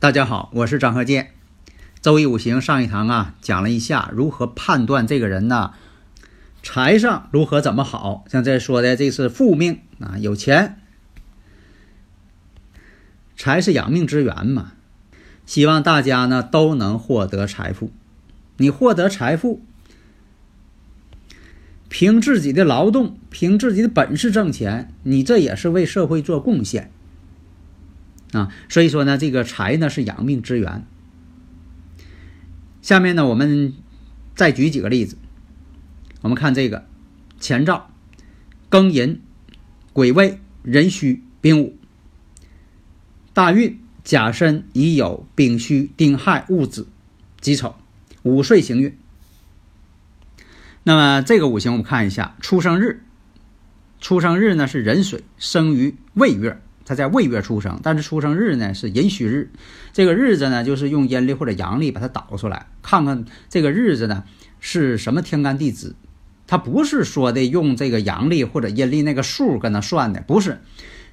大家好，我是张鹤剑。周易五行上一堂啊，讲了一下如何判断这个人呢，财上如何怎么好。像这说的，这是富命啊，有钱。财是养命之源嘛，希望大家呢都能获得财富。你获得财富，凭自己的劳动，凭自己的本事挣钱，你这也是为社会做贡献。啊，所以说呢，这个财呢是养命之源。下面呢，我们再举几个例子。我们看这个前兆：庚寅、癸未、壬戌、丙午。大运：甲申、乙酉、丙戌、丁亥、戊子、己丑。午岁行运。那么这个五行我们看一下，出生日，出生日呢是壬水，生于未月。他在未月出生，但是出生日呢是寅戌日，这个日子呢就是用阴历或者阳历把它导出来，看看这个日子呢是什么天干地支。他不是说的用这个阳历或者阴历那个数跟他算的，不是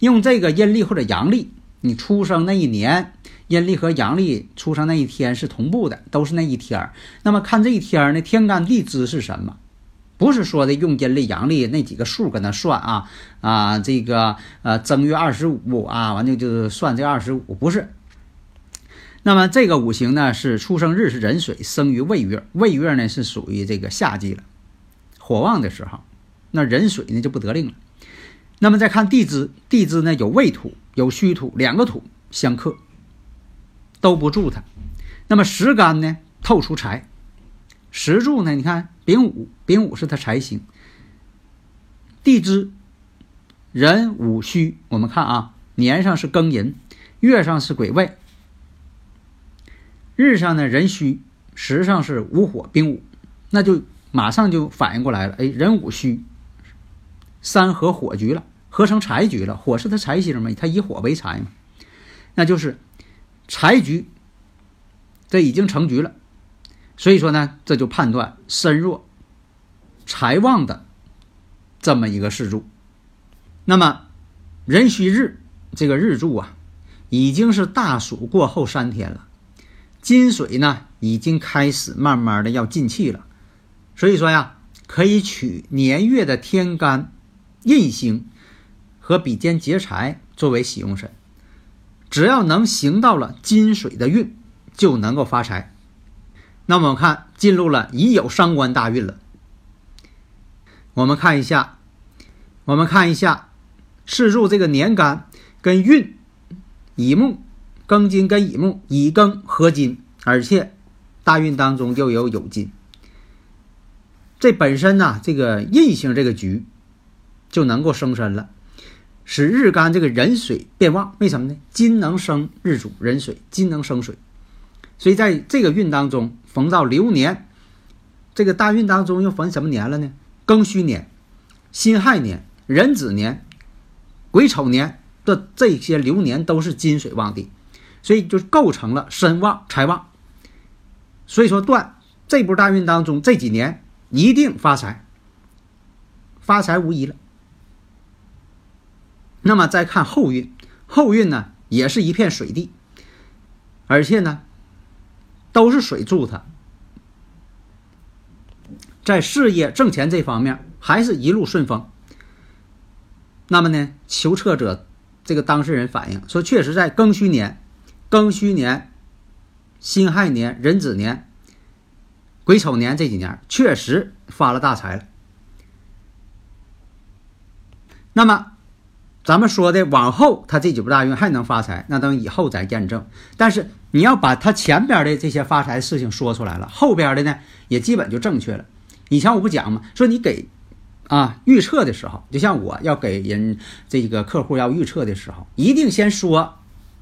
用这个阴历或者阳历，你出生那一年，阴历和阳历出生那一天是同步的，都是那一天那么看这一天呢，天干地支是什么？不是说的用阴历阳历那几个数跟他算啊啊，这个呃正月二十五啊，完就就算这二十五，不是。那么这个五行呢是出生日是壬水，生于未月，未月呢是属于这个夏季了，火旺的时候，那壬水呢就不得令了。那么再看地支，地支呢有未土有戌土两个土相克，都不助他。那么时干呢透出财。石柱呢？你看丙午，丙午是他财星。地支壬午戌，我们看啊，年上是庚寅，月上是癸未，日上呢壬戌，时上是午火丙午，那就马上就反应过来了。哎，壬午戌，三合火局了，合成财局了。火是他财星嘛，他以火为财嘛，那就是财局，这已经成局了。所以说呢，这就判断身弱、财旺的这么一个事柱。那么壬戌日这个日柱啊，已经是大暑过后三天了，金水呢已经开始慢慢的要进气了。所以说呀，可以取年月的天干、印星和比肩劫财作为喜用神，只要能行到了金水的运，就能够发财。那么我看进入了已有伤官大运了。我们看一下，我们看一下是入这个年干跟运乙木庚金跟乙木乙庚合金，而且大运当中又有酉金。这本身呢，这个印星这个局就能够生身了，使日干这个壬水变旺。为什么呢？金能生日主壬水，金能生水，所以在这个运当中逢到流年，这个大运当中又逢什么年了呢？庚戌年、辛亥年、壬子年、癸丑年的这些流年都是金水旺地，所以就构成了身旺财旺。所以说，断这波大运当中这几年。一定发财，发财无疑了。那么再看后运，后运呢也是一片水地，而且呢都是水助他，在事业挣钱这方面还是一路顺风。那么呢，求测者这个当事人反映说，确实在庚戌年、庚戌年、辛亥年、壬子年。癸丑年这几年确实发了大财了。那么，咱们说的往后他这几步大运还能发财，那等以后再验证。但是你要把他前边的这些发财事情说出来了，后边的呢也基本就正确了。以前我不讲吗？说你给啊预测的时候，就像我要给人这个客户要预测的时候，一定先说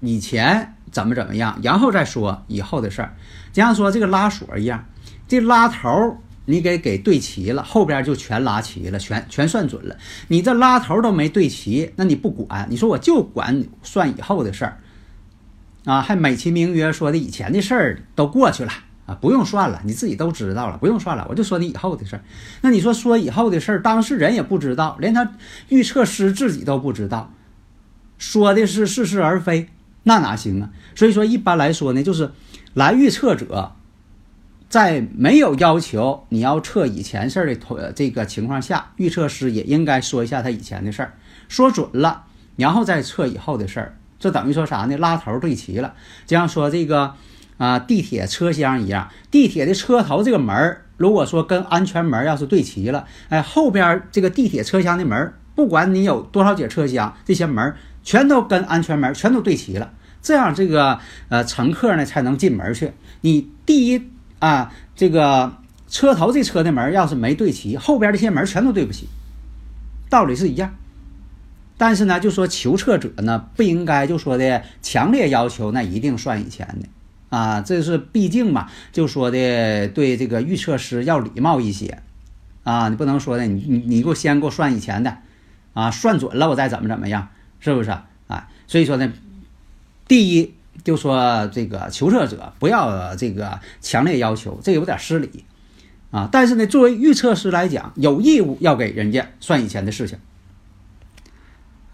以前怎么怎么样，然后再说以后的事儿，就像说这个拉锁一样。这拉头你给给对齐了，后边就全拉齐了，全全算准了。你这拉头都没对齐，那你不管，你说我就管算以后的事儿，啊，还美其名曰说的以前的事儿都过去了啊，不用算了，你自己都知道了，不用算了，我就说你以后的事儿。那你说说以后的事儿，当事人也不知道，连他预测师自己都不知道，说的是似是而非，那哪行啊？所以说一般来说呢，就是来预测者。在没有要求你要测以前事儿的同这个情况下，预测师也应该说一下他以前的事儿，说准了，然后再测以后的事儿。这等于说啥呢？拉头对齐了，就像说这个啊地铁车厢一样，地铁的车头这个门儿，如果说跟安全门要是对齐了，哎，后边这个地铁车厢的门，不管你有多少节车厢，这些门全都跟安全门全都对齐了，这样这个呃乘客呢才能进门去。你第一。啊，这个车头这车的门要是没对齐，后边这些门全都对不齐，道理是一样。但是呢，就说求测者呢不应该就说的强烈要求，那一定算以前的啊，这是毕竟嘛，就说的对这个预测师要礼貌一些啊，你不能说的你你你给我先给我算以前的啊，算准了我再怎么怎么样，是不是啊？所以说呢，第一。就说这个求测者不要这个强烈要求，这有点失礼啊。但是呢，作为预测师来讲，有义务要给人家算以前的事情。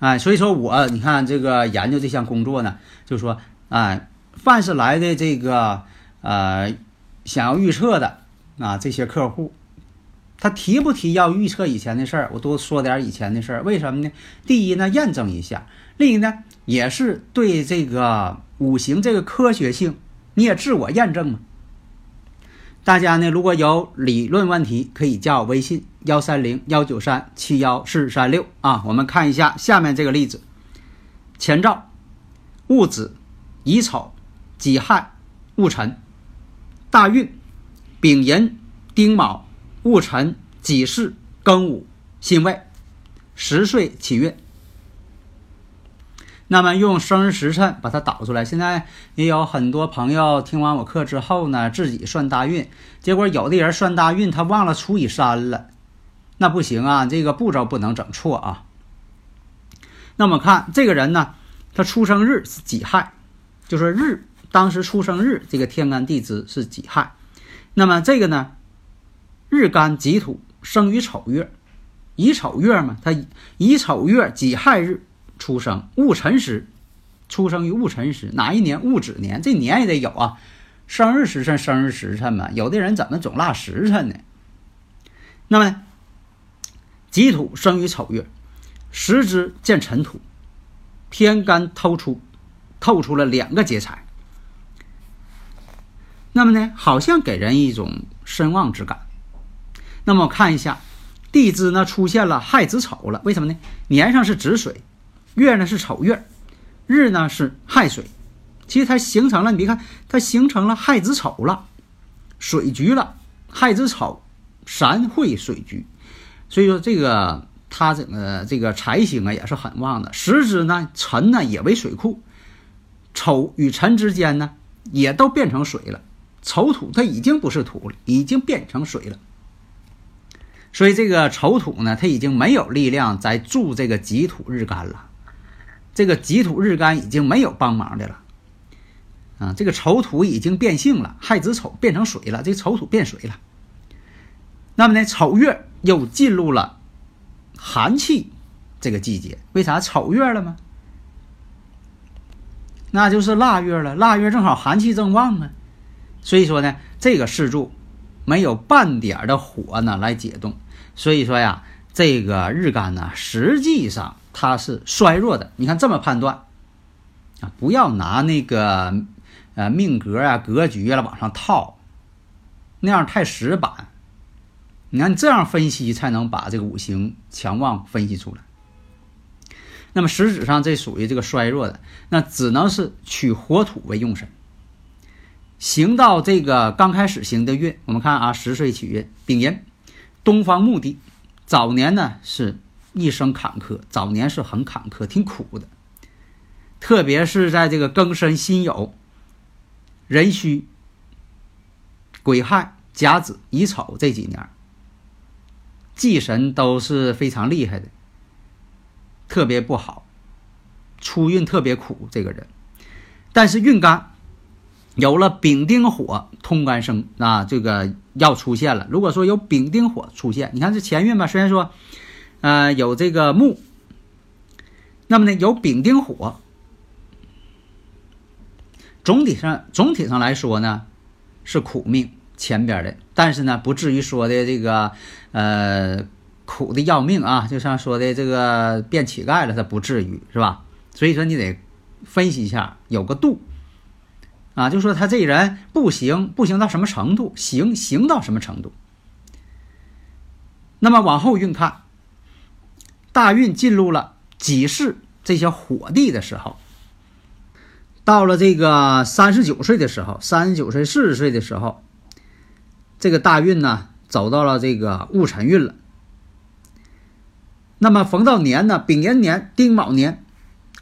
哎，所以说我你看这个研究这项工作呢，就说哎，凡是来的这个呃想要预测的啊这些客户，他提不提要预测以前的事儿，我多说点以前的事儿。为什么呢？第一呢，验证一下；另一呢，也是对这个。五行这个科学性，你也自我验证嘛？大家呢，如果有理论问题，可以加我微信幺三零幺九三七幺四三六啊。我们看一下下面这个例子：前兆戊子、乙丑、己亥、戊辰，大运丙寅、丁卯、戊辰、己巳、庚午、辛未，十岁起运。那么用生日时辰把它导出来。现在也有很多朋友听完我课之后呢，自己算大运，结果有的人算大运，他忘了除以三了，那不行啊，这个步骤不能整错啊。那么看这个人呢，他出生日是己亥，就说日当时出生日这个天干地支是己亥，那么这个呢，日干己土生于丑月，乙丑月嘛，他乙丑月己亥日。出生戊辰时，出生于戊辰时，哪一年？戊子年，这年也得有啊。生日时辰，生日时辰嘛。有的人怎么总落时辰呢？那么己土生于丑月，时支见辰土，天干透出，透出了两个劫财。那么呢，好像给人一种身旺之感。那么看一下地支呢，出现了亥子丑了，为什么呢？年上是子水。月呢是丑月，日呢是亥水。其实它形成了，你别看它形成了亥子丑了，水局了，亥子丑，三会水局，所以说这个它整个这个财星啊也是很旺的。时支呢辰呢也为水库，丑与辰之间呢也都变成水了，丑土它已经不是土了，已经变成水了。所以这个丑土呢，它已经没有力量再助这个己土日干了，这个己土日干已经没有帮忙的了。啊，这个丑土已经变性了，亥子丑变成水了，这丑土变水了。那么呢，丑月又进入了寒气这个季节，为啥丑月了吗？那就是腊月了，腊月正好寒气正旺啊，所以说呢，这个四柱没有半点的火呢来解冻，所以说呀，这个日干呢，实际上它是衰弱的。你看这么判断啊，不要拿那个。呃，命格啊，格局啊，往上套，那样太死板。你看这样分析才能把这个五行强旺分析出来。那么实质上这属于这个衰弱的，那只能是取火土为用神。行到这个刚开始行的运，我们看啊，十岁起运，丙寅，东方木地，早年呢是一生坎坷，早年是很坎坷，挺苦的，特别是在这个庚申辛酉。壬戌、癸亥、甲子、乙丑这几年，忌神都是非常厉害的，特别不好，出运特别苦。这个人，但是运干有了丙丁火通干生，啊这个要出现了。如果说有丙丁火出现，你看这前运吧，虽然说，呃，有这个木，那么呢，有丙丁火。总体上，总体上来说呢，是苦命前边的，但是呢，不至于说的这个，呃，苦的要命啊，就像说的这个变乞丐了，他不至于是吧？所以说你得分析一下，有个度啊，就说他这人不行，不行到什么程度，行行到什么程度。那么往后运看，大运进入了己巳这些火地的时候。到了这个三十九岁的时候，三十九岁、四十岁的时候，这个大运呢走到了这个戊辰运了。那么逢到年呢，丙寅年、丁卯年、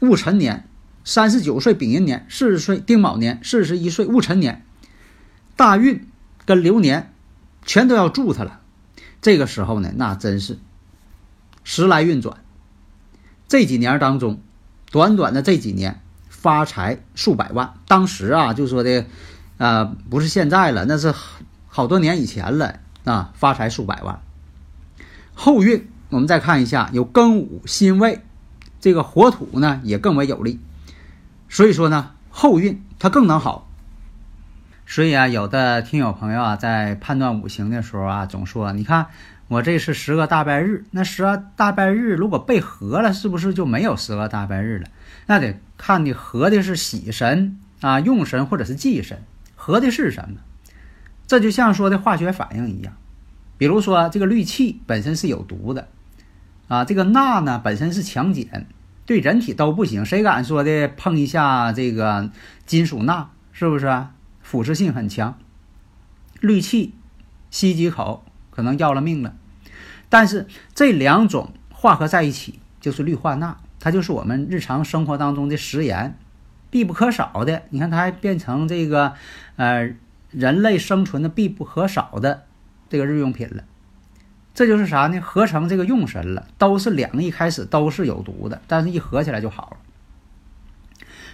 戊辰年，三十九岁丙寅年，四十岁丁卯年，四十一岁戊辰年，大运跟流年全都要助他了。这个时候呢，那真是时来运转。这几年当中，短短的这几年。发财数百万，当时啊就说的，啊不是现在了，那是好多年以前了啊，发财数百万。后运我们再看一下，有庚午辛未，这个火土呢也更为有利，所以说呢后运它更能好。所以啊，有的听友朋友啊在判断五行的时候啊，总说你看我这是十个大拜日，那十个大拜日如果被合了，是不是就没有十个大拜日了？那得看你合的是喜神啊、用神或者是忌神，合的是什么？这就像说的化学反应一样，比如说这个氯气本身是有毒的，啊，这个钠呢本身是强碱，对人体都不行。谁敢说的碰一下这个金属钠，是不是腐蚀性很强？氯气吸几口可能要了命了。但是这两种化合在一起就是氯化钠。它就是我们日常生活当中的食盐，必不可少的。你看，它还变成这个，呃，人类生存的必不可少的这个日用品了。这就是啥呢？合成这个用神了。都是两个一开始都是有毒的，但是一合起来就好了。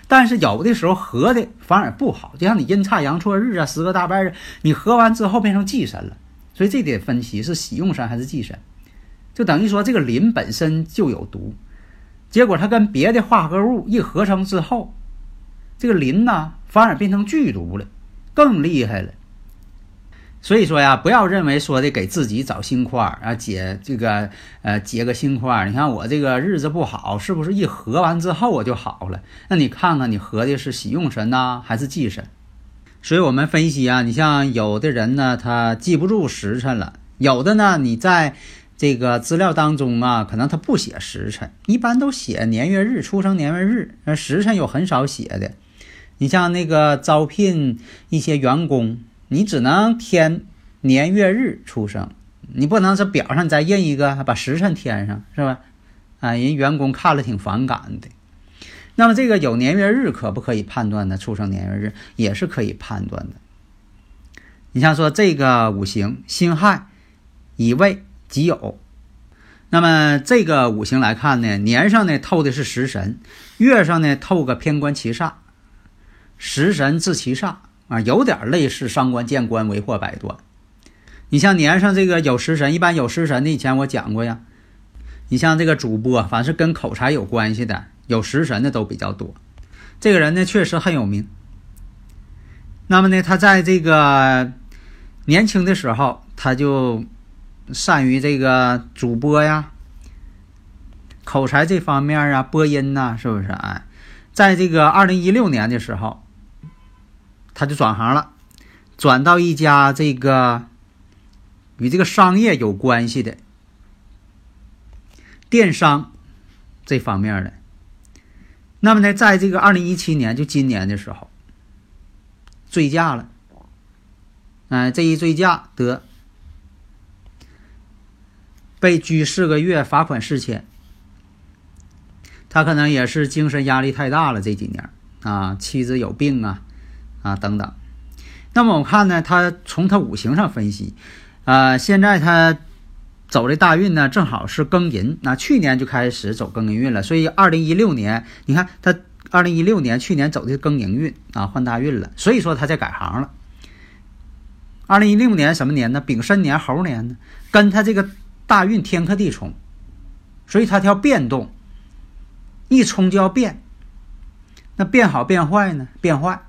但是有的时候合的反而不好，就像你阴差阳错日啊，十个大半日，你合完之后变成忌神了。所以这得分析是喜用神还是忌神，就等于说这个磷本身就有毒。结果它跟别的化合物一合成之后，这个磷呢反而变成剧毒了，更厉害了。所以说呀，不要认为说的给自己找新块儿啊，解这个呃解个新块儿。你看我这个日子不好，是不是一合完之后我就好了？那你看看你合的是喜用神呢，还是忌神？所以我们分析啊，你像有的人呢，他记不住时辰了；有的呢，你在这个资料当中啊，可能他不写时辰，一般都写年月日、出生年月日，而时辰有很少写的。你像那个招聘一些员工，你只能填年月日出生，你不能是表上再印一个，把时辰填上，是吧？啊，人员工看了挺反感的。那么这个有年月日可不可以判断呢？出生年月日也是可以判断的。你像说这个五行辛亥、乙未。己酉，那么这个五行来看呢，年上呢透的是食神，月上呢透个偏官七煞，食神制七煞啊，有点类似伤官见官为祸百端。你像年上这个有食神，一般有食神的以前我讲过呀。你像这个主播，凡是跟口才有关系的，有食神的都比较多。这个人呢确实很有名。那么呢，他在这个年轻的时候，他就。善于这个主播呀，口才这方面啊，播音呐，是不是？哎，在这个二零一六年的时候，他就转行了，转到一家这个与这个商业有关系的电商这方面的。那么呢，在这个二零一七年，就今年的时候，醉驾了。哎，这一醉驾得。被拘四个月，罚款四千。他可能也是精神压力太大了，这几年啊，妻子有病啊，啊等等。那么我看呢，他从他五行上分析，啊，现在他走的大运呢，正好是庚寅，那去年就开始走庚寅运了，所以二零一六年，你看他二零一六年去年走的是庚寅运啊，换大运了，所以说他在改行了。二零一六年什么年呢？丙申年猴年呢，跟他这个。大运天克地冲，所以他要变动，一冲就要变。那变好变坏呢？变坏。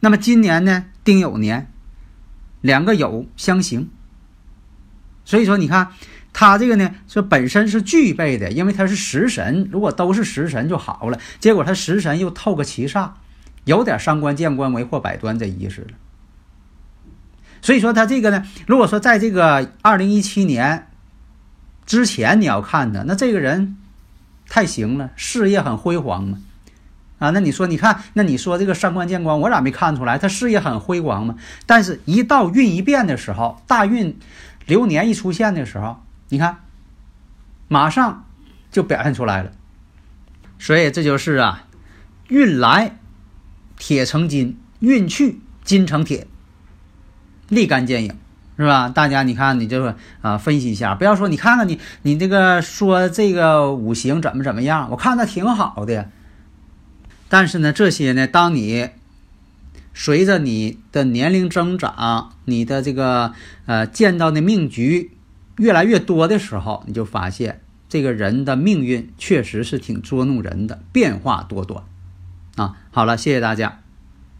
那么今年呢？丁酉年，两个酉相刑，所以说你看他这个呢，说本身是具备的，因为他是食神，如果都是食神就好了。结果他食神又透个七煞，有点伤官见官为祸百端这意思了。所以说他这个呢，如果说在这个二零一七年之前你要看他，那这个人太行了，事业很辉煌嘛，啊，那你说你看，那你说这个三观见光，我咋没看出来他事业很辉煌嘛？但是，一到运一变的时候，大运流年一出现的时候，你看，马上就表现出来了。所以这就是啊，运来铁成金，运去金成铁。立竿见影，是吧？大家你看，你这个啊，分析一下，不要说你看看你你这个说这个五行怎么怎么样，我看那挺好的。但是呢，这些呢，当你随着你的年龄增长，你的这个呃见到的命局越来越多的时候，你就发现这个人的命运确实是挺捉弄人的，变化多端啊。好了，谢谢大家。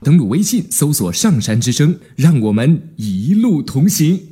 登录微信，搜索“上山之声”，让我们一路同行。